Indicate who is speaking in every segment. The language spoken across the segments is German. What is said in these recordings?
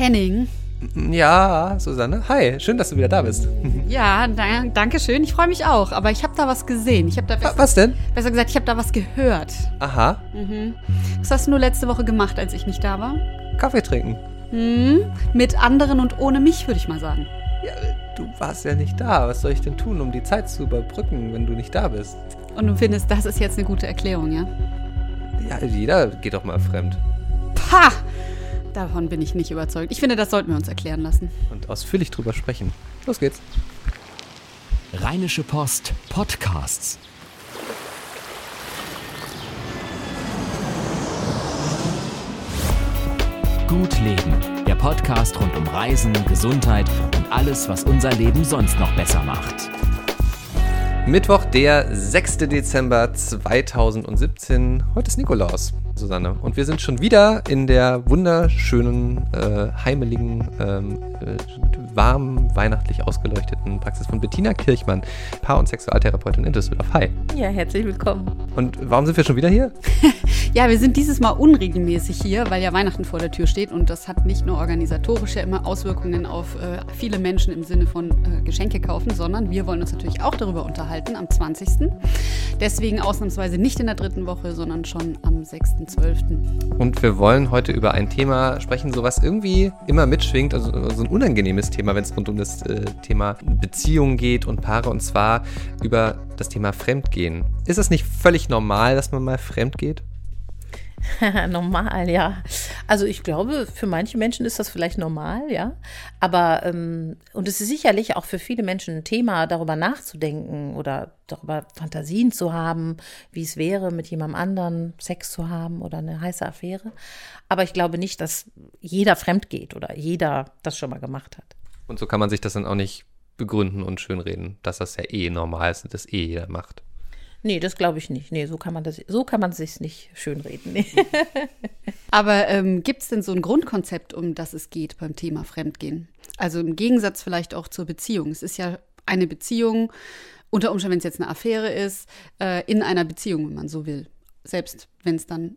Speaker 1: Henning.
Speaker 2: Ja, Susanne. Hi, schön, dass du wieder da bist.
Speaker 1: Ja, da, danke schön. Ich freue mich auch. Aber ich habe da was gesehen. Ich habe da besser,
Speaker 2: Was denn?
Speaker 1: besser gesagt, ich habe da was gehört.
Speaker 2: Aha,
Speaker 1: Mhm. Was hast du nur letzte Woche gemacht, als ich nicht da war?
Speaker 2: Kaffee trinken.
Speaker 1: Hm? Mit anderen und ohne mich, würde ich mal sagen.
Speaker 2: Ja, du warst ja nicht da. Was soll ich denn tun, um die Zeit zu überbrücken, wenn du nicht da bist?
Speaker 1: Und du findest, das ist jetzt eine gute Erklärung, ja?
Speaker 2: Ja, jeder geht doch mal fremd.
Speaker 1: Pah! Davon bin ich nicht überzeugt. Ich finde, das sollten wir uns erklären lassen.
Speaker 2: Und ausführlich drüber sprechen. Los geht's.
Speaker 3: Rheinische Post Podcasts. Gut Leben, der Podcast rund um Reisen, Gesundheit und alles, was unser Leben sonst noch besser macht.
Speaker 2: Mittwoch, der 6. Dezember 2017. Heute ist Nikolaus, Susanne. Und wir sind schon wieder in der wunderschönen, äh, heimeligen, ähm, äh, warm, weihnachtlich ausgeleuchteten Praxis von Bettina Kirchmann, Paar- und Sexualtherapeutin in Düsseldorf. Hi.
Speaker 4: Ja, herzlich willkommen.
Speaker 2: Und warum sind wir schon wieder hier?
Speaker 1: Ja, wir sind dieses Mal unregelmäßig hier, weil ja Weihnachten vor der Tür steht und das hat nicht nur organisatorische immer Auswirkungen auf äh, viele Menschen im Sinne von äh, Geschenke kaufen, sondern wir wollen uns natürlich auch darüber unterhalten am 20. Deswegen ausnahmsweise nicht in der dritten Woche, sondern schon am 6.12.
Speaker 2: Und wir wollen heute über ein Thema sprechen, so was irgendwie immer mitschwingt, also so ein unangenehmes Thema, wenn es rund um das äh, Thema Beziehungen geht und Paare, und zwar über das Thema Fremdgehen. Ist es nicht völlig normal, dass man mal fremd geht?
Speaker 4: normal, ja. Also ich glaube, für manche Menschen ist das vielleicht normal, ja. Aber, ähm, und es ist sicherlich auch für viele Menschen ein Thema, darüber nachzudenken oder darüber Fantasien zu haben, wie es wäre, mit jemandem anderen Sex zu haben oder eine heiße Affäre. Aber ich glaube nicht, dass jeder fremd geht oder jeder das schon mal gemacht hat.
Speaker 2: Und so kann man sich das dann auch nicht begründen und schönreden, dass das ja eh normal ist und das eh jeder macht.
Speaker 4: Nee, das glaube ich nicht. Nee, so kann man das, so kann man sich nicht schönreden. Nee.
Speaker 1: Aber ähm, gibt es denn so ein Grundkonzept, um das es geht beim Thema Fremdgehen? Also im Gegensatz vielleicht auch zur Beziehung. Es ist ja eine Beziehung, unter Umständen, wenn es jetzt eine Affäre ist, äh, in einer Beziehung, wenn man so will. Selbst wenn es dann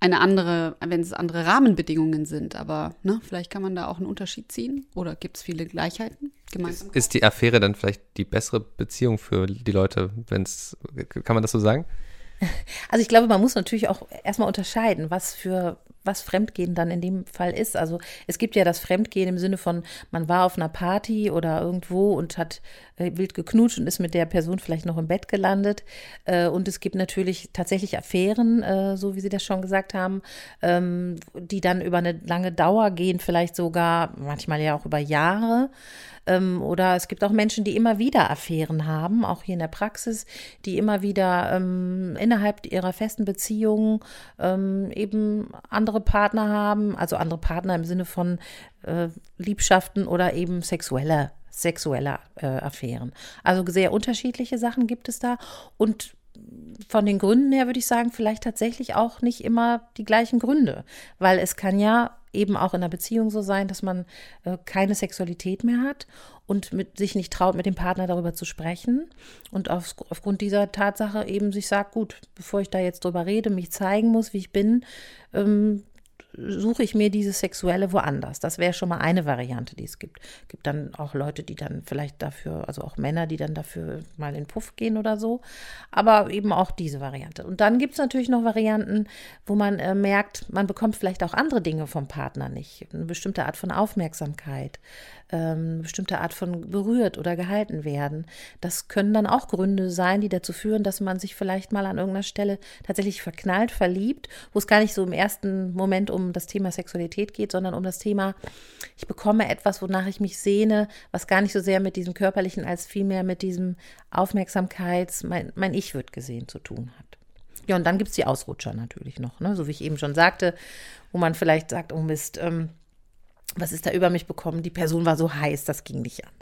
Speaker 1: eine andere, wenn es andere Rahmenbedingungen sind. Aber ne, vielleicht kann man da auch einen Unterschied ziehen. Oder gibt es viele Gleichheiten? Gemeinsam?
Speaker 2: Ist die Affäre dann vielleicht die bessere Beziehung für die Leute, wenn es, kann man das so sagen?
Speaker 4: Also ich glaube, man muss natürlich auch erstmal unterscheiden, was für was Fremdgehen dann in dem Fall ist. Also es gibt ja das Fremdgehen im Sinne von, man war auf einer Party oder irgendwo und hat äh, wild geknutscht und ist mit der Person vielleicht noch im Bett gelandet. Äh, und es gibt natürlich tatsächlich Affären, äh, so wie Sie das schon gesagt haben, ähm, die dann über eine lange Dauer gehen, vielleicht sogar manchmal ja auch über Jahre. Ähm, oder es gibt auch Menschen, die immer wieder Affären haben, auch hier in der Praxis, die immer wieder ähm, innerhalb ihrer festen Beziehungen ähm, eben andere Partner haben, also andere Partner im Sinne von äh, Liebschaften oder eben sexuelle, sexuelle äh, Affären. Also sehr unterschiedliche Sachen gibt es da und von den Gründen her würde ich sagen, vielleicht tatsächlich auch nicht immer die gleichen Gründe, weil es kann ja eben auch in einer Beziehung so sein, dass man äh, keine Sexualität mehr hat und mit, sich nicht traut, mit dem Partner darüber zu sprechen und auf, aufgrund dieser Tatsache eben sich sagt, gut, bevor ich da jetzt drüber rede, mich zeigen muss, wie ich bin, ähm, suche ich mir dieses Sexuelle woanders. Das wäre schon mal eine Variante, die es gibt. Es gibt dann auch Leute, die dann vielleicht dafür, also auch Männer, die dann dafür mal in Puff gehen oder so. Aber eben auch diese Variante. Und dann gibt es natürlich noch Varianten, wo man äh, merkt, man bekommt vielleicht auch andere Dinge vom Partner nicht. Eine bestimmte Art von Aufmerksamkeit, ähm, eine bestimmte Art von berührt oder gehalten werden. Das können dann auch Gründe sein, die dazu führen, dass man sich vielleicht mal an irgendeiner Stelle tatsächlich verknallt, verliebt, wo es gar nicht so im ersten Moment um das Thema Sexualität geht, sondern um das Thema, ich bekomme etwas, wonach ich mich sehne, was gar nicht so sehr mit diesem körperlichen als vielmehr mit diesem Aufmerksamkeits, mein, mein Ich wird gesehen zu tun hat. Ja, und dann gibt es die Ausrutscher natürlich noch, ne? so wie ich eben schon sagte, wo man vielleicht sagt, oh Mist, ähm, was ist da über mich bekommen? Die Person war so heiß, das ging nicht anders.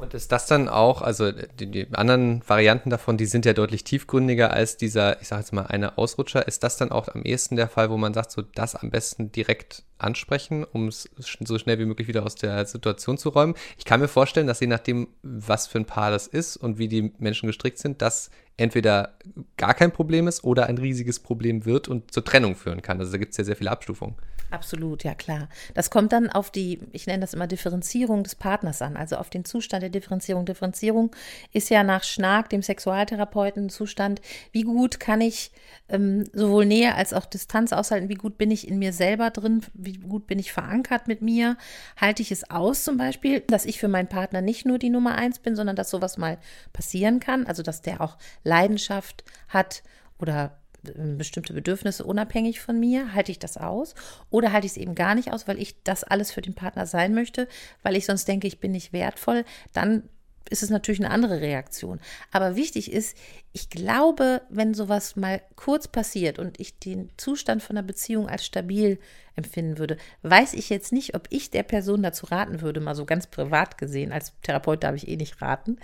Speaker 2: Und ist das dann auch, also die, die, anderen Varianten davon, die sind ja deutlich tiefgründiger als dieser, ich sage jetzt mal, eine Ausrutscher. Ist das dann auch am ehesten der Fall, wo man sagt, so das am besten direkt ansprechen, um es so schnell wie möglich wieder aus der Situation zu räumen? Ich kann mir vorstellen, dass je nachdem, was für ein Paar das ist und wie die Menschen gestrickt sind, das entweder gar kein Problem ist oder ein riesiges Problem wird und zur Trennung führen kann. Also da gibt es ja sehr viele Abstufungen.
Speaker 4: Absolut, ja klar. Das kommt dann auf die, ich nenne das immer Differenzierung des Partners an, also auf den Zustand der Differenzierung. Differenzierung ist ja nach Schnack, dem Sexualtherapeuten, Zustand, wie gut kann ich ähm, sowohl Nähe als auch Distanz aushalten, wie gut bin ich in mir selber drin, wie gut bin ich verankert mit mir, halte ich es aus zum Beispiel, dass ich für meinen Partner nicht nur die Nummer eins bin, sondern dass sowas mal passieren kann, also dass der auch Leidenschaft hat oder ähm, bestimmte Bedürfnisse unabhängig von mir, halte ich das aus? Oder halte ich es eben gar nicht aus, weil ich das alles für den Partner sein möchte, weil ich sonst denke, ich bin nicht wertvoll, dann ist es natürlich eine andere Reaktion. Aber wichtig ist, ich glaube, wenn sowas mal kurz passiert und ich den Zustand von der Beziehung als stabil empfinden würde, weiß ich jetzt nicht, ob ich der Person dazu raten würde, mal so ganz privat gesehen, als Therapeut darf ich eh nicht raten,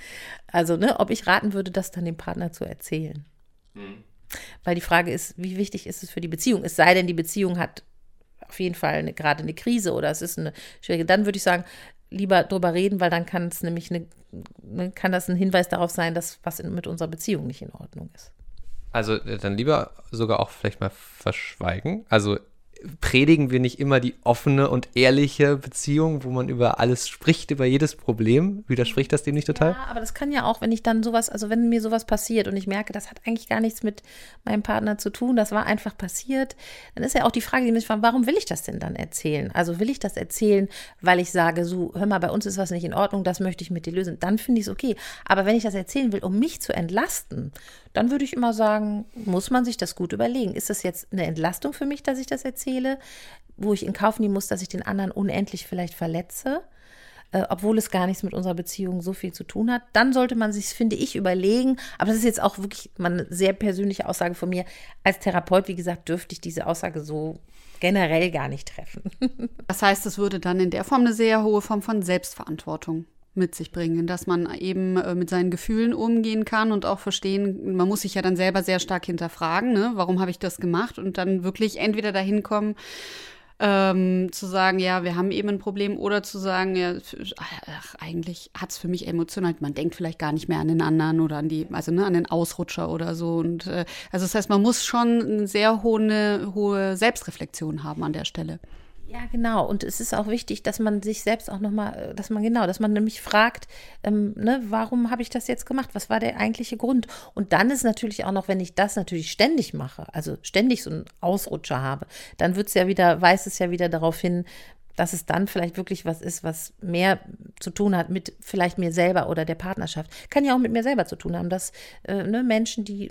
Speaker 4: also ne, ob ich raten würde, das dann dem Partner zu erzählen. Mhm. Weil die Frage ist, wie wichtig ist es für die Beziehung? Es sei denn, die Beziehung hat auf jeden Fall eine, gerade eine Krise oder es ist eine schwierige, dann würde ich sagen, lieber drüber reden, weil dann kann es nämlich eine, ne, kann das ein Hinweis darauf sein, dass was in, mit unserer Beziehung nicht in Ordnung ist.
Speaker 2: Also äh, dann lieber sogar auch vielleicht mal verschweigen. Also predigen wir nicht immer die offene und ehrliche Beziehung, wo man über alles spricht, über jedes Problem? Widerspricht das dem nicht total?
Speaker 4: Ja, aber das kann ja auch, wenn ich dann sowas, also wenn mir sowas passiert und ich merke, das hat eigentlich gar nichts mit meinem Partner zu tun, das war einfach passiert, dann ist ja auch die Frage, die mich fragt, warum will ich das denn dann erzählen? Also will ich das erzählen, weil ich sage, so, hör mal, bei uns ist was nicht in Ordnung, das möchte ich mit dir lösen, dann finde ich es okay. Aber wenn ich das erzählen will, um mich zu entlasten, dann würde ich immer sagen, muss man sich das gut überlegen. Ist das jetzt eine Entlastung für mich, dass ich das erzähle, wo ich in Kauf nehmen muss, dass ich den anderen unendlich vielleicht verletze? Äh, obwohl es gar nichts mit unserer Beziehung so viel zu tun hat, dann sollte man sich, finde ich, überlegen. Aber das ist jetzt auch wirklich eine sehr persönliche Aussage von mir. Als Therapeut, wie gesagt, dürfte ich diese Aussage so generell gar nicht treffen.
Speaker 1: Das heißt, es würde dann in der Form eine sehr hohe Form von Selbstverantwortung mit sich bringen, dass man eben äh, mit seinen Gefühlen umgehen kann und auch verstehen, man muss sich ja dann selber sehr stark hinterfragen, ne? warum habe ich das gemacht und dann wirklich entweder dahin kommen, ähm, zu sagen, ja, wir haben eben ein Problem oder zu sagen, ja, ach, eigentlich hat es für mich emotional, man denkt vielleicht gar nicht mehr an den anderen oder an die, also ne, an den Ausrutscher oder so. Und äh, also das heißt, man muss schon eine sehr hohe, hohe Selbstreflexion haben an der Stelle.
Speaker 4: Ja, genau. Und es ist auch wichtig, dass man sich selbst auch nochmal, äh, dass man genau, dass man nämlich fragt, ähm, ne, warum habe ich das jetzt gemacht? Was war der eigentliche Grund? Und dann ist natürlich auch noch, wenn ich das natürlich ständig mache, also ständig so einen Ausrutscher habe, dann wird es ja wieder, weist es ja wieder darauf hin, dass es dann vielleicht wirklich was ist, was mehr zu tun hat mit vielleicht mir selber oder der Partnerschaft. Kann ja auch mit mir selber zu tun haben, dass äh, ne, Menschen, die,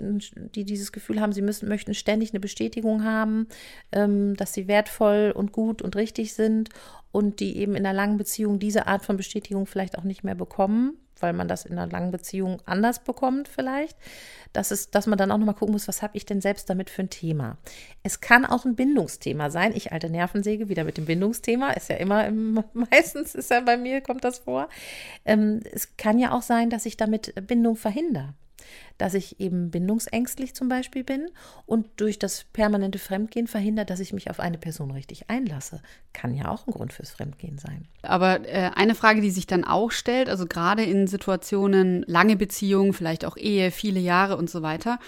Speaker 4: die dieses Gefühl haben, sie müssen, möchten ständig eine Bestätigung haben, ähm, dass sie wertvoll und gut und richtig sind und die eben in einer langen Beziehung diese Art von Bestätigung vielleicht auch nicht mehr bekommen, weil man das in einer langen Beziehung anders bekommt vielleicht, dass, es, dass man dann auch nochmal gucken muss, was habe ich denn selbst damit für ein Thema. Es kann auch ein Bindungsthema sein. Ich alte Nervensäge, wieder mit dem Bindungsthema, ist ja immer, im, meistens ist ja bei mir, kommt das vor. Ähm, es kann ja auch sein, dass ich damit Bindung verhindere dass ich eben bindungsängstlich zum Beispiel bin und durch das permanente Fremdgehen verhindert, dass ich mich auf eine Person richtig einlasse. Kann ja auch ein Grund fürs Fremdgehen sein.
Speaker 1: Aber äh, eine Frage, die sich dann auch stellt, also gerade in Situationen, lange Beziehungen, vielleicht auch Ehe, viele Jahre und so weiter,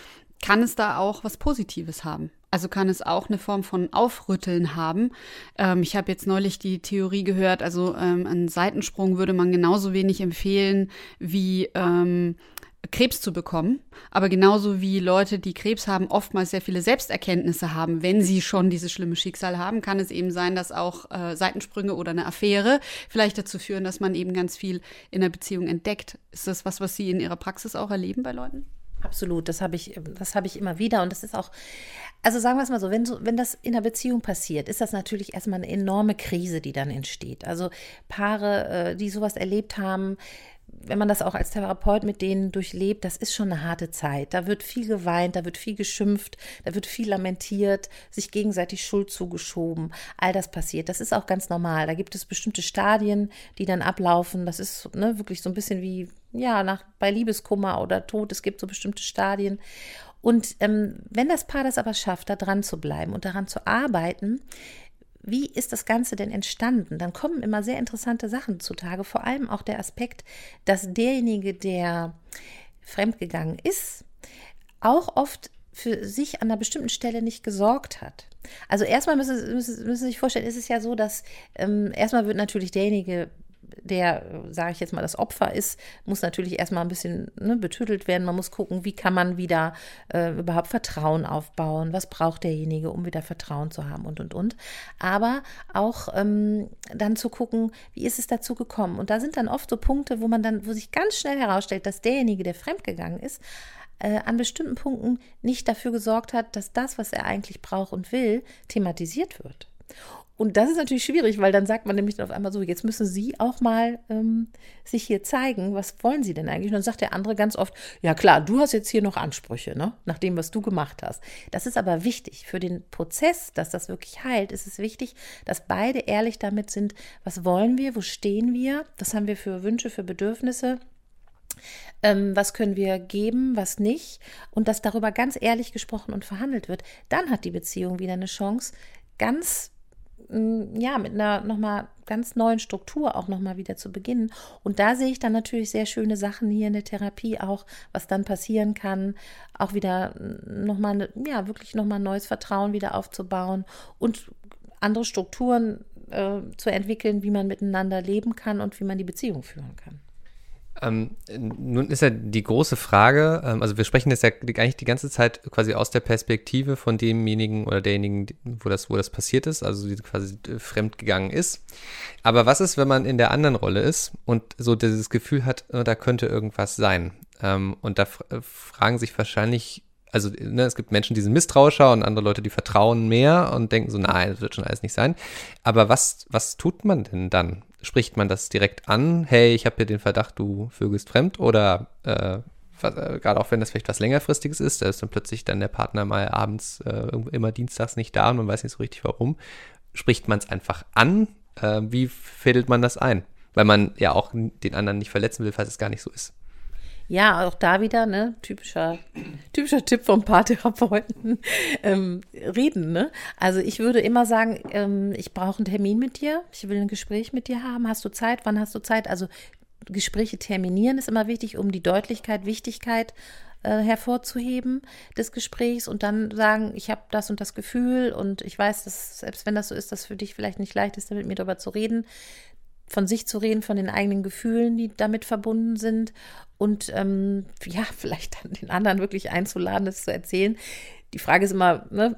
Speaker 1: kann es da auch was Positives haben? Also kann es auch eine Form von Aufrütteln haben. Ähm, ich habe jetzt neulich die Theorie gehört, also ähm, einen Seitensprung würde man genauso wenig empfehlen wie ähm, Krebs zu bekommen. Aber genauso wie Leute, die Krebs haben, oftmals sehr viele Selbsterkenntnisse haben, wenn sie schon dieses schlimme Schicksal haben, kann es eben sein, dass auch äh, Seitensprünge oder eine Affäre vielleicht dazu führen, dass man eben ganz viel in der Beziehung entdeckt. Ist das was, was Sie in Ihrer Praxis auch erleben bei Leuten?
Speaker 4: Absolut, das habe ich, das habe ich immer wieder und das ist auch, also sagen wir es mal so, wenn, so, wenn das in einer Beziehung passiert, ist das natürlich erstmal eine enorme Krise, die dann entsteht. Also Paare, äh, die sowas erlebt haben, wenn man das auch als Therapeut mit denen durchlebt, das ist schon eine harte Zeit. Da wird viel geweint, da wird viel geschimpft, da wird viel lamentiert, sich gegenseitig Schuld zugeschoben. All das passiert. Das ist auch ganz normal. Da gibt es bestimmte Stadien, die dann ablaufen. Das ist ne, wirklich so ein bisschen wie, ja, nach, bei Liebeskummer oder Tod. Es gibt so bestimmte Stadien. Und ähm, wenn das Paar das aber schafft, da dran zu bleiben und daran zu arbeiten, wie ist das Ganze denn entstanden? Dann kommen immer sehr interessante Sachen zutage, vor allem auch der Aspekt, dass derjenige, der fremdgegangen ist, auch oft für sich an einer bestimmten Stelle nicht gesorgt hat. Also erstmal müssen, müssen, müssen Sie sich vorstellen, ist es ja so, dass ähm, erstmal wird natürlich derjenige der, sage ich jetzt mal, das Opfer ist, muss natürlich erstmal ein bisschen ne, betüttelt werden. Man muss gucken, wie kann man wieder äh, überhaupt Vertrauen aufbauen, was braucht derjenige, um wieder Vertrauen zu haben und, und, und. Aber auch ähm, dann zu gucken, wie ist es dazu gekommen. Und da sind dann oft so Punkte, wo man dann, wo sich ganz schnell herausstellt, dass derjenige, der fremdgegangen ist, äh, an bestimmten Punkten nicht dafür gesorgt hat, dass das, was er eigentlich braucht und will, thematisiert wird. Und das ist natürlich schwierig, weil dann sagt man nämlich auf einmal so, jetzt müssen Sie auch mal ähm, sich hier zeigen, was wollen Sie denn eigentlich? Und dann sagt der andere ganz oft, ja klar, du hast jetzt hier noch Ansprüche, ne? nach dem, was du gemacht hast. Das ist aber wichtig. Für den Prozess, dass das wirklich heilt, ist es wichtig, dass beide ehrlich damit sind, was wollen wir, wo stehen wir, was haben wir für Wünsche, für Bedürfnisse. Ähm, was können wir geben, was nicht, und dass darüber ganz ehrlich gesprochen und verhandelt wird, dann hat die Beziehung wieder eine Chance, ganz ja, mit einer nochmal ganz neuen Struktur auch nochmal wieder zu beginnen. Und da sehe ich dann natürlich sehr schöne Sachen hier in der Therapie auch, was dann passieren kann, auch wieder nochmal, ne, ja, wirklich nochmal neues Vertrauen wieder aufzubauen und andere Strukturen äh, zu entwickeln, wie man miteinander leben kann und wie man die Beziehung führen kann.
Speaker 2: Ähm, nun ist ja die große Frage, ähm, also wir sprechen jetzt ja eigentlich die ganze Zeit quasi aus der Perspektive von demjenigen oder derjenigen, wo das, wo das passiert ist, also die quasi fremd gegangen ist. Aber was ist, wenn man in der anderen Rolle ist und so dieses Gefühl hat, oh, da könnte irgendwas sein? Ähm, und da äh, fragen sich wahrscheinlich also ne, es gibt Menschen, die sind misstrauischer und andere Leute, die vertrauen mehr und denken so, nein, das wird schon alles nicht sein. Aber was, was tut man denn dann? Spricht man das direkt an? Hey, ich habe hier den Verdacht, du vögelst fremd? Oder äh, äh, gerade auch wenn das vielleicht was längerfristiges ist, da ist dann plötzlich dann der Partner mal abends äh, immer dienstags nicht da und man weiß nicht so richtig warum. Spricht man es einfach an? Äh, wie fädelt man das ein? Weil man ja auch den anderen nicht verletzen will, falls es gar nicht so ist.
Speaker 4: Ja, auch da wieder, ne, typischer, typischer Tipp vom Paartherapeuten, ähm, reden, ne? Also ich würde immer sagen, ähm, ich brauche einen Termin mit dir, ich will ein Gespräch mit dir haben, hast du Zeit, wann hast du Zeit? Also Gespräche terminieren ist immer wichtig, um die Deutlichkeit, Wichtigkeit äh, hervorzuheben des Gesprächs und dann sagen, ich habe das und das Gefühl und ich weiß, dass selbst wenn das so ist, dass für dich vielleicht nicht leicht ist, mit mir darüber zu reden, von sich zu reden, von den eigenen Gefühlen, die damit verbunden sind und ähm, ja, vielleicht dann den anderen wirklich einzuladen, das zu erzählen. Die Frage ist immer, ne,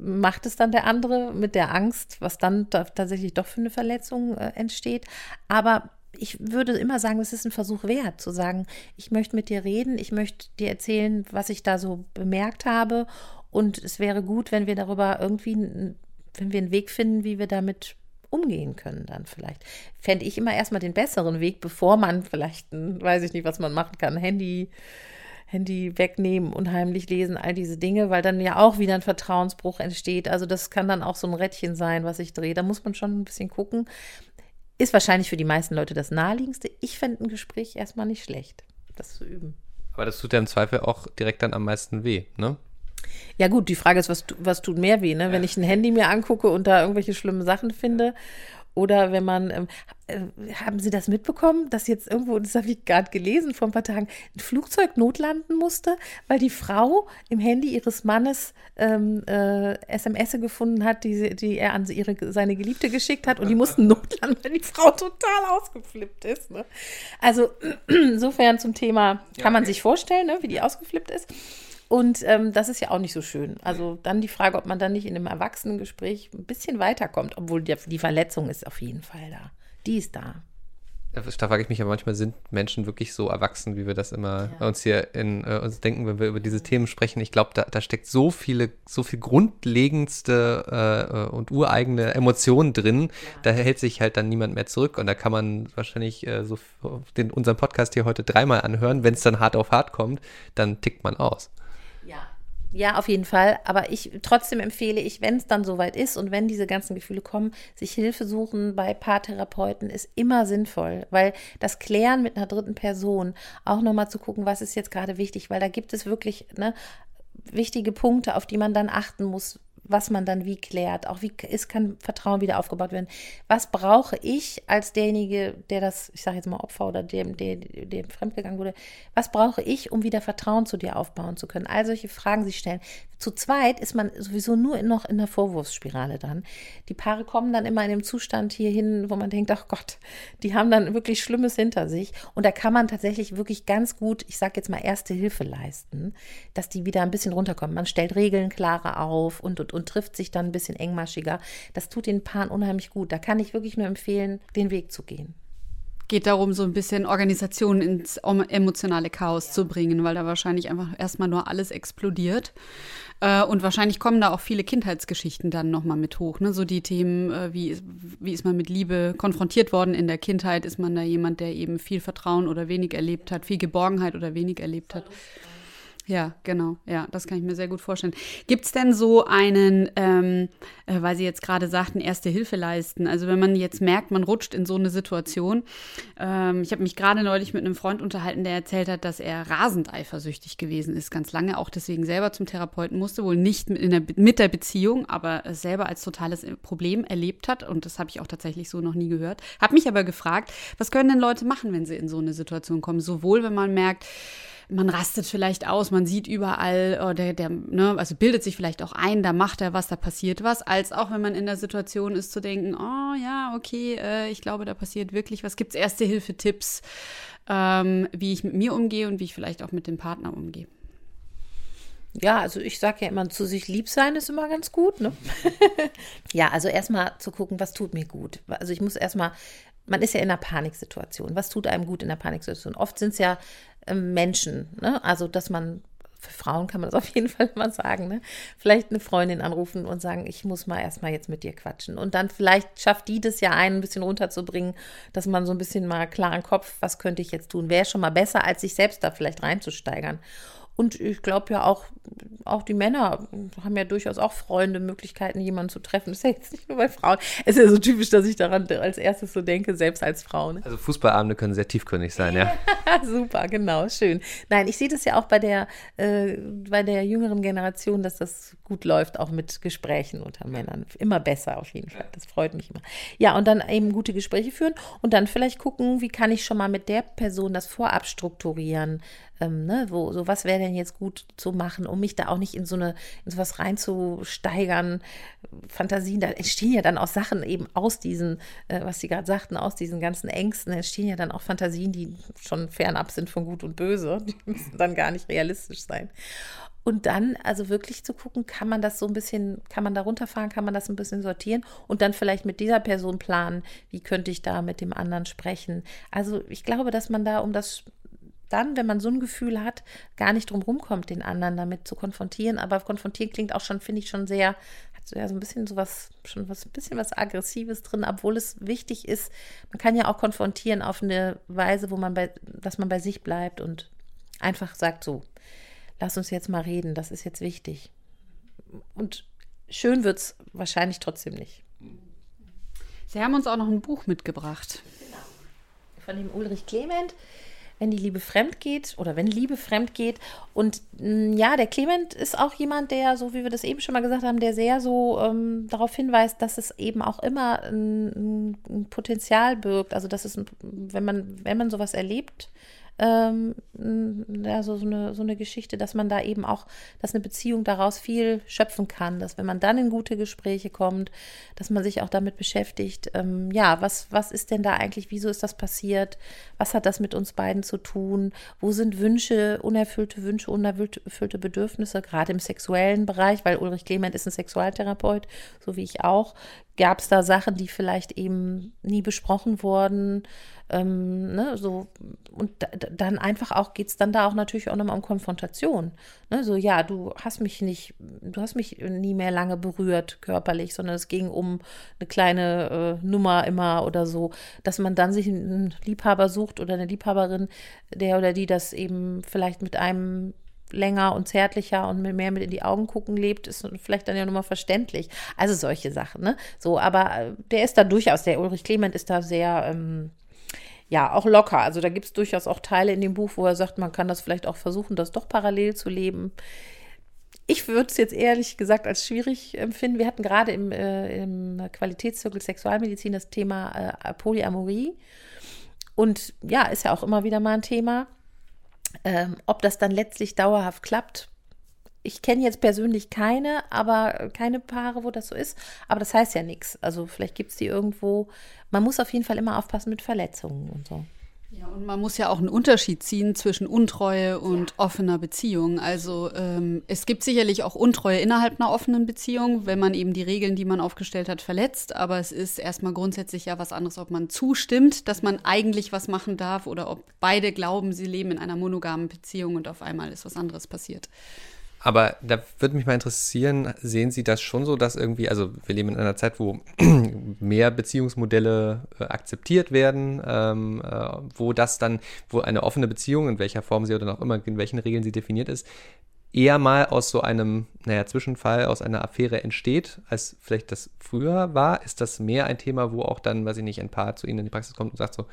Speaker 4: macht es dann der andere mit der Angst, was dann da tatsächlich doch für eine Verletzung äh, entsteht? Aber ich würde immer sagen, es ist ein Versuch wert, zu sagen, ich möchte mit dir reden, ich möchte dir erzählen, was ich da so bemerkt habe. Und es wäre gut, wenn wir darüber irgendwie, wenn wir einen Weg finden, wie wir damit umgehen können dann vielleicht. Fände ich immer erstmal den besseren Weg, bevor man vielleicht, ein, weiß ich nicht, was man machen kann, Handy, Handy wegnehmen, unheimlich lesen, all diese Dinge, weil dann ja auch wieder ein Vertrauensbruch entsteht. Also das kann dann auch so ein Rädchen sein, was ich drehe. Da muss man schon ein bisschen gucken. Ist wahrscheinlich für die meisten Leute das naheliegendste. Ich fände ein Gespräch erstmal nicht schlecht, das zu üben.
Speaker 2: Aber das tut ja im Zweifel auch direkt dann am meisten weh, ne?
Speaker 4: Ja gut, die Frage ist, was, was tut mehr weh, ne? Wenn ich ein Handy mir angucke und da irgendwelche schlimmen Sachen finde oder wenn man, ähm, äh, haben Sie das mitbekommen, dass jetzt irgendwo, das habe ich gerade gelesen vor ein paar Tagen, ein Flugzeug notlanden musste, weil die Frau im Handy ihres Mannes ähm, äh, SMS gefunden hat, die, die er an ihre, seine Geliebte geschickt hat und die mussten notlanden, weil die Frau total ausgeflippt ist. Ne? Also insofern zum Thema, kann man sich vorstellen, ne, wie die ausgeflippt ist. Und ähm, das ist ja auch nicht so schön. Also dann die Frage, ob man dann nicht in einem Erwachsenengespräch ein bisschen weiterkommt, obwohl die, die Verletzung ist auf jeden Fall da. Die ist da.
Speaker 2: Da frage ich mich aber manchmal, sind Menschen wirklich so erwachsen, wie wir das immer ja. uns hier in äh, uns denken, wenn wir über diese Themen sprechen? Ich glaube, da, da steckt so viele, so viel grundlegendste äh, und ureigene Emotionen drin. Ja. Da hält sich halt dann niemand mehr zurück und da kann man wahrscheinlich äh, so den, unseren Podcast hier heute dreimal anhören. Wenn es dann hart auf hart kommt, dann tickt man aus.
Speaker 4: Ja, auf jeden Fall. Aber ich trotzdem empfehle ich, wenn es dann soweit ist und wenn diese ganzen Gefühle kommen, sich Hilfe suchen bei Paartherapeuten ist immer sinnvoll, weil das Klären mit einer dritten Person, auch nochmal zu gucken, was ist jetzt gerade wichtig, weil da gibt es wirklich ne, wichtige Punkte, auf die man dann achten muss, was man dann wie klärt, auch wie ist, kann Vertrauen wieder aufgebaut werden. Was brauche ich als derjenige, der das, ich sage jetzt mal Opfer oder dem, der, dem fremdgegangen wurde, was brauche ich, um wieder Vertrauen zu dir aufbauen zu können? All solche Fragen sich stellen. Zu zweit ist man sowieso nur noch in der Vorwurfsspirale dann. Die Paare kommen dann immer in dem Zustand hier hin, wo man denkt, ach Gott, die haben dann wirklich Schlimmes hinter sich. Und da kann man tatsächlich wirklich ganz gut, ich sage jetzt mal, erste Hilfe leisten, dass die wieder ein bisschen runterkommen. Man stellt Regeln klarer auf und, und, und trifft sich dann ein bisschen engmaschiger. Das tut den Paaren unheimlich gut. Da kann ich wirklich nur empfehlen, den Weg zu gehen
Speaker 1: geht darum, so ein bisschen Organisation ins emotionale Chaos ja. zu bringen, weil da wahrscheinlich einfach erstmal nur alles explodiert. Äh, und wahrscheinlich kommen da auch viele Kindheitsgeschichten dann nochmal mit hoch. Ne? So die Themen, äh, wie, wie ist man mit Liebe konfrontiert worden in der Kindheit? Ist man da jemand, der eben viel Vertrauen oder wenig erlebt hat, viel Geborgenheit oder wenig erlebt hat? Ja, genau. Ja, das kann ich mir sehr gut vorstellen. Gibt es denn so einen, ähm, äh, weil Sie jetzt gerade sagten, erste Hilfe leisten? Also wenn man jetzt merkt, man rutscht in so eine Situation. Ähm, ich habe mich gerade neulich mit einem Freund unterhalten, der erzählt hat, dass er rasend eifersüchtig gewesen ist, ganz lange, auch deswegen selber zum Therapeuten musste, wohl nicht mit, der, mit der Beziehung, aber selber als totales Problem erlebt hat. Und das habe ich auch tatsächlich so noch nie gehört. Habe mich aber gefragt, was können denn Leute machen, wenn sie in so eine Situation kommen? Sowohl, wenn man merkt, man rastet vielleicht aus, man sieht überall, oh, der, der, ne, also bildet sich vielleicht auch ein, da macht er was, da passiert was, als auch wenn man in der Situation ist zu denken, oh ja, okay, äh, ich glaube, da passiert wirklich was. Gibt es Erste-Hilfe-Tipps, ähm, wie ich mit mir umgehe und wie ich vielleicht auch mit dem Partner umgehe?
Speaker 4: Ja, also ich sage ja immer, zu sich lieb sein ist immer ganz gut. Ne? ja, also erstmal zu gucken, was tut mir gut. Also ich muss erstmal, man ist ja in einer Paniksituation. Was tut einem gut in einer Paniksituation? Oft sind es ja Menschen. Ne? Also, dass man für Frauen kann man das auf jeden Fall immer sagen, ne? Vielleicht eine Freundin anrufen und sagen, ich muss mal erstmal jetzt mit dir quatschen. Und dann vielleicht schafft die das ja ein, ein bisschen runterzubringen, dass man so ein bisschen mal klaren Kopf, was könnte ich jetzt tun? Wäre schon mal besser, als sich selbst da vielleicht reinzusteigern. Und ich glaube ja auch, auch die Männer haben ja durchaus auch Freunde, Möglichkeiten, jemanden zu treffen. Das ist ja jetzt nicht nur bei Frauen. Es ist ja so typisch, dass ich daran als erstes so denke, selbst als Frau. Ne?
Speaker 2: Also Fußballabende können sehr tiefgründig sein, ja.
Speaker 4: Super, genau, schön. Nein, ich sehe das ja auch bei der, äh, bei der jüngeren Generation, dass das gut läuft, auch mit Gesprächen unter Männern. Immer besser auf jeden Fall. Das freut mich immer. Ja, und dann eben gute Gespräche führen und dann vielleicht gucken, wie kann ich schon mal mit der Person das vorab strukturieren ähm, ne, wo, so was wäre denn jetzt gut zu machen, um mich da auch nicht in so eine, in sowas reinzusteigern, Fantasien, da entstehen ja dann auch Sachen eben aus diesen, äh, was Sie gerade sagten, aus diesen ganzen Ängsten, entstehen ja dann auch Fantasien, die schon fernab sind von Gut und Böse, die müssen dann gar nicht realistisch sein. Und dann also wirklich zu gucken, kann man das so ein bisschen, kann man da runterfahren, kann man das ein bisschen sortieren und dann vielleicht mit dieser Person planen, wie könnte ich da mit dem anderen sprechen. Also ich glaube, dass man da um das dann, wenn man so ein Gefühl hat, gar nicht drum rumkommt, den anderen damit zu konfrontieren. Aber konfrontieren klingt auch schon, finde ich, schon sehr, hat so ja so ein bisschen sowas, schon was, ein bisschen was Aggressives drin, obwohl es wichtig ist, man kann ja auch konfrontieren auf eine Weise, wo man bei, dass man bei sich bleibt und einfach sagt so, lass uns jetzt mal reden, das ist jetzt wichtig. Und schön wird es wahrscheinlich trotzdem nicht.
Speaker 1: Sie haben uns auch noch ein Buch mitgebracht. Genau.
Speaker 4: Von dem Ulrich Clement wenn die Liebe fremd geht oder wenn Liebe fremd geht. Und mm, ja, der Clement ist auch jemand, der, so wie wir das eben schon mal gesagt haben, der sehr so ähm, darauf hinweist, dass es eben auch immer ein, ein Potenzial birgt. Also, dass es, wenn man, wenn man sowas erlebt, ähm, ja, so, so, eine, so eine Geschichte, dass man da eben auch, dass eine Beziehung daraus viel schöpfen kann, dass wenn man dann in gute Gespräche kommt, dass man sich auch damit beschäftigt, ähm, ja, was, was ist denn da eigentlich, wieso ist das passiert, was hat das mit uns beiden zu tun, wo sind Wünsche, unerfüllte Wünsche, unerfüllte Bedürfnisse, gerade im sexuellen Bereich, weil Ulrich Clement ist ein Sexualtherapeut, so wie ich auch, gab es da Sachen, die vielleicht eben nie besprochen wurden, ähm, ne, so, und dann einfach auch geht es dann da auch natürlich auch nochmal um Konfrontation. Ne, so, ja, du hast mich nicht, du hast mich nie mehr lange berührt körperlich, sondern es ging um eine kleine äh, Nummer immer oder so, dass man dann sich einen Liebhaber sucht oder eine Liebhaberin, der oder die das eben vielleicht mit einem länger und zärtlicher und mehr mit in die Augen gucken lebt, ist vielleicht dann ja nur mal verständlich. Also solche Sachen, ne? So, aber äh, der ist da durchaus, der Ulrich Clement ist da sehr, ähm, ja, auch locker. Also da gibt es durchaus auch Teile in dem Buch, wo er sagt, man kann das vielleicht auch versuchen, das doch parallel zu leben. ich würde es jetzt ehrlich gesagt als schwierig empfinden. Wir hatten gerade im, äh, im Qualitätszirkel Sexualmedizin das Thema äh, Polyamorie. Und ja, ist ja auch immer wieder mal ein Thema. Ähm, ob das dann letztlich dauerhaft klappt, ich kenne jetzt persönlich keine, aber keine Paare, wo das so ist. Aber das heißt ja nichts. Also vielleicht gibt es die irgendwo. Man muss auf jeden Fall immer aufpassen mit Verletzungen und so.
Speaker 1: Ja, und man muss ja auch einen Unterschied ziehen zwischen Untreue und ja. offener Beziehung. Also ähm, es gibt sicherlich auch Untreue innerhalb einer offenen Beziehung, wenn man eben die Regeln, die man aufgestellt hat, verletzt. Aber es ist erstmal grundsätzlich ja was anderes, ob man zustimmt, dass man eigentlich was machen darf oder ob beide glauben, sie leben in einer monogamen Beziehung und auf einmal ist was anderes passiert.
Speaker 2: Aber da würde mich mal interessieren, sehen Sie das schon so, dass irgendwie, also wir leben in einer Zeit, wo mehr Beziehungsmodelle äh, akzeptiert werden, ähm, äh, wo das dann, wo eine offene Beziehung, in welcher Form sie oder auch immer, in welchen Regeln sie definiert ist, eher mal aus so einem, naja, Zwischenfall, aus einer Affäre entsteht, als vielleicht das früher war? Ist das mehr ein Thema, wo auch dann, weiß ich nicht, ein Paar zu Ihnen in die Praxis kommt und sagt so,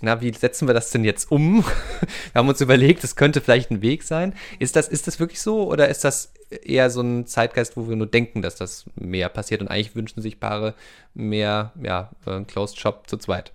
Speaker 2: na, wie setzen wir das denn jetzt um? wir haben uns überlegt, es könnte vielleicht ein Weg sein. Ist das, ist das wirklich so oder ist das eher so ein Zeitgeist, wo wir nur denken, dass das mehr passiert und eigentlich wünschen sich Paare mehr, ja, äh, Closed Shop zu zweit?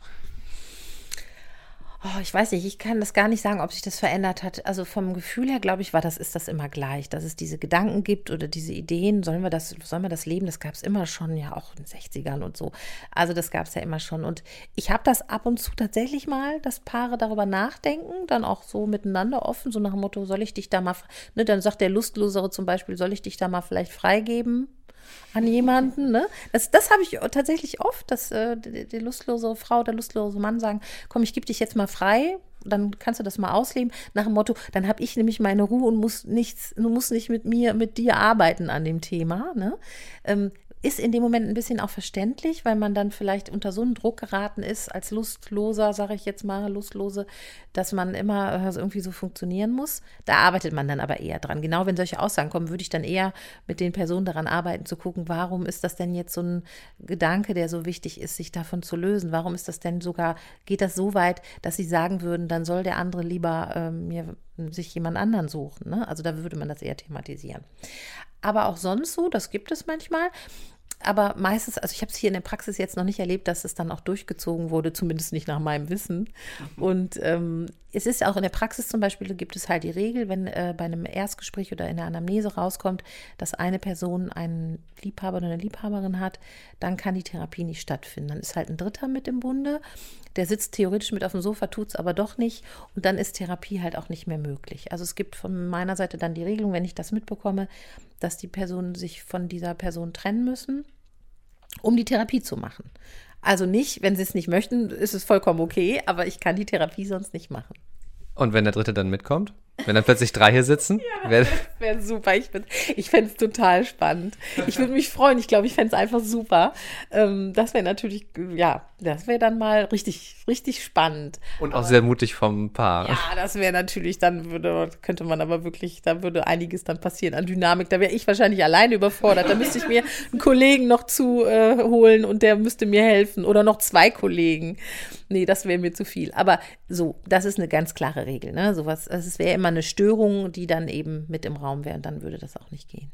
Speaker 4: Oh, ich weiß nicht, ich kann das gar nicht sagen, ob sich das verändert hat. Also vom Gefühl her, glaube ich, war das, ist das immer gleich, dass es diese Gedanken gibt oder diese Ideen, sollen wir das, sollen wir das leben? Das gab es immer schon, ja auch in den 60ern und so. Also das gab es ja immer schon. Und ich habe das ab und zu tatsächlich mal, dass Paare darüber nachdenken, dann auch so miteinander offen, so nach dem Motto, soll ich dich da mal, ne, dann sagt der Lustlosere zum Beispiel, soll ich dich da mal vielleicht freigeben? An jemanden. Ne? Das, das habe ich tatsächlich oft, dass äh, die, die, lustlose Frau, der lustlose Mann sagen, komm, ich gebe dich jetzt mal frei, dann kannst du das mal ausleben. Nach dem Motto, dann habe ich nämlich meine Ruhe und muss nichts, du musst nicht mit mir, mit dir arbeiten an dem Thema. Ne? Ähm, ist in dem Moment ein bisschen auch verständlich, weil man dann vielleicht unter so einen Druck geraten ist, als Lustloser, sage ich jetzt mal, Lustlose, dass man immer äh, irgendwie so funktionieren muss. Da arbeitet man dann aber eher dran. Genau wenn solche Aussagen kommen, würde ich dann eher mit den Personen daran arbeiten, zu gucken, warum ist das denn jetzt so ein Gedanke, der so wichtig ist, sich davon zu lösen? Warum ist das denn sogar, geht das so weit, dass sie sagen würden, dann soll der andere lieber äh, mir sich jemand anderen suchen. Ne? Also da würde man das eher thematisieren. Aber auch sonst so, das gibt es manchmal aber meistens, also ich habe es hier in der Praxis jetzt noch nicht erlebt, dass es dann auch durchgezogen wurde, zumindest nicht nach meinem Wissen. Mhm. Und ähm, es ist auch in der Praxis zum Beispiel, gibt es halt die Regel, wenn äh, bei einem Erstgespräch oder in der Anamnese rauskommt, dass eine Person einen Liebhaber oder eine Liebhaberin hat, dann kann die Therapie nicht stattfinden. Dann ist halt ein Dritter mit im Bunde, der sitzt theoretisch mit auf dem Sofa, tut es aber doch nicht und dann ist Therapie halt auch nicht mehr möglich. Also es gibt von meiner Seite dann die Regelung, wenn ich das mitbekomme, dass die Personen sich von dieser Person trennen müssen, um die Therapie zu machen. Also nicht, wenn sie es nicht möchten, ist es vollkommen okay, aber ich kann die Therapie sonst nicht machen.
Speaker 2: Und wenn der Dritte dann mitkommt? Wenn dann plötzlich drei hier sitzen?
Speaker 4: Ja, wäre wär super. Ich, ich fände es total spannend. Ich würde mich freuen. Ich glaube, ich fände es einfach super. Ähm, das wäre natürlich, ja, das wäre dann mal richtig, richtig spannend.
Speaker 2: Und auch aber, sehr mutig vom Paar.
Speaker 4: Ja, das wäre natürlich, dann würde, könnte man aber wirklich, da würde einiges dann passieren an Dynamik. Da wäre ich wahrscheinlich alleine überfordert. Da müsste ich mir einen Kollegen noch zu äh, holen und der müsste mir helfen. Oder noch zwei Kollegen. Nee, das wäre mir zu viel. Aber so, das ist eine ganz klare Regel. Ne? Sowas, es wäre immer eine Störung, die dann eben mit im Raum wäre und dann würde das auch nicht gehen.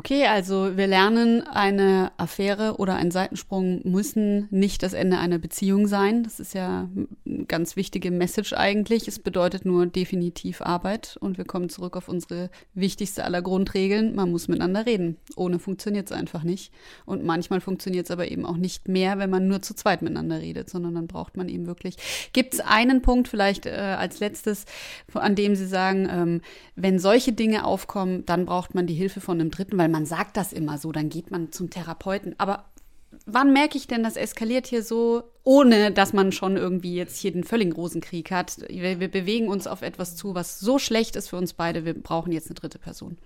Speaker 1: Okay, also wir lernen, eine Affäre oder ein Seitensprung müssen nicht das Ende einer Beziehung sein. Das ist ja eine ganz wichtige Message eigentlich. Es bedeutet nur definitiv Arbeit und wir kommen zurück auf unsere wichtigste aller Grundregeln. Man muss miteinander reden. Ohne funktioniert es einfach nicht. Und manchmal funktioniert es aber eben auch nicht mehr, wenn man nur zu zweit miteinander redet, sondern dann braucht man eben wirklich. Gibt es einen Punkt vielleicht äh, als letztes, an dem Sie sagen, ähm, wenn solche Dinge aufkommen, dann braucht man die Hilfe von einem Dritten, weil man sagt das immer so, dann geht man zum Therapeuten. Aber wann merke ich denn, das eskaliert hier so, ohne dass man schon irgendwie jetzt hier den völligen Rosenkrieg hat? Wir, wir bewegen uns auf etwas zu, was so schlecht ist für uns beide. Wir brauchen jetzt eine dritte Person.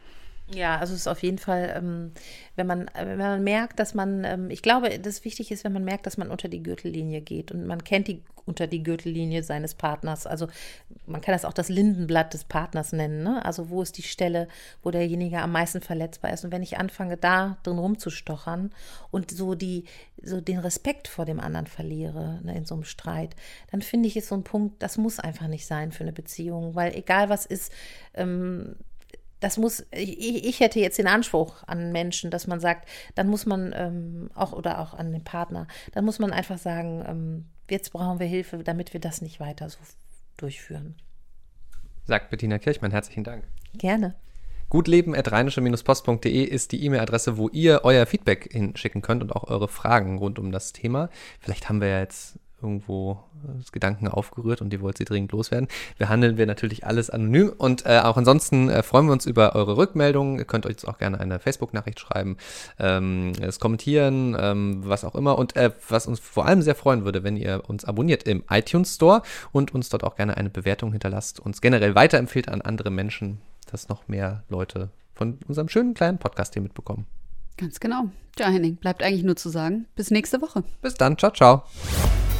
Speaker 4: Ja, also es ist auf jeden Fall, ähm, wenn man, wenn man merkt, dass man, ähm, ich glaube, das wichtig ist, wenn man merkt, dass man unter die Gürtellinie geht und man kennt die unter die Gürtellinie seines Partners. Also man kann das auch das Lindenblatt des Partners nennen. Ne? Also wo ist die Stelle, wo derjenige am meisten verletzbar ist? Und wenn ich anfange, da drin rumzustochern und so die, so den Respekt vor dem anderen verliere ne, in so einem Streit, dann finde ich, ist so ein Punkt, das muss einfach nicht sein für eine Beziehung, weil egal was ist, ähm, das muss, ich, ich, hätte jetzt den Anspruch an Menschen, dass man sagt, dann muss man ähm, auch oder auch an den Partner, dann muss man einfach sagen, ähm, jetzt brauchen wir Hilfe, damit wir das nicht weiter so durchführen.
Speaker 2: Sagt Bettina Kirchmann, herzlichen Dank.
Speaker 4: Gerne.
Speaker 2: Gutleben.rheinische-post.de ist die E-Mail-Adresse, wo ihr euer Feedback hinschicken könnt und auch eure Fragen rund um das Thema. Vielleicht haben wir ja jetzt irgendwo äh, Gedanken aufgerührt und die wollt sie dringend loswerden. Behandeln wir natürlich alles anonym und äh, auch ansonsten äh, freuen wir uns über eure Rückmeldungen. Ihr könnt euch jetzt auch gerne eine Facebook-Nachricht schreiben, ähm, es kommentieren, ähm, was auch immer. Und äh, was uns vor allem sehr freuen würde, wenn ihr uns abonniert im iTunes Store und uns dort auch gerne eine Bewertung hinterlasst, uns generell weiterempfehlt an andere Menschen, dass noch mehr Leute von unserem schönen kleinen Podcast hier mitbekommen.
Speaker 1: Ganz genau. Ja, Henning, bleibt eigentlich nur zu sagen, bis nächste Woche.
Speaker 2: Bis dann, ciao, ciao.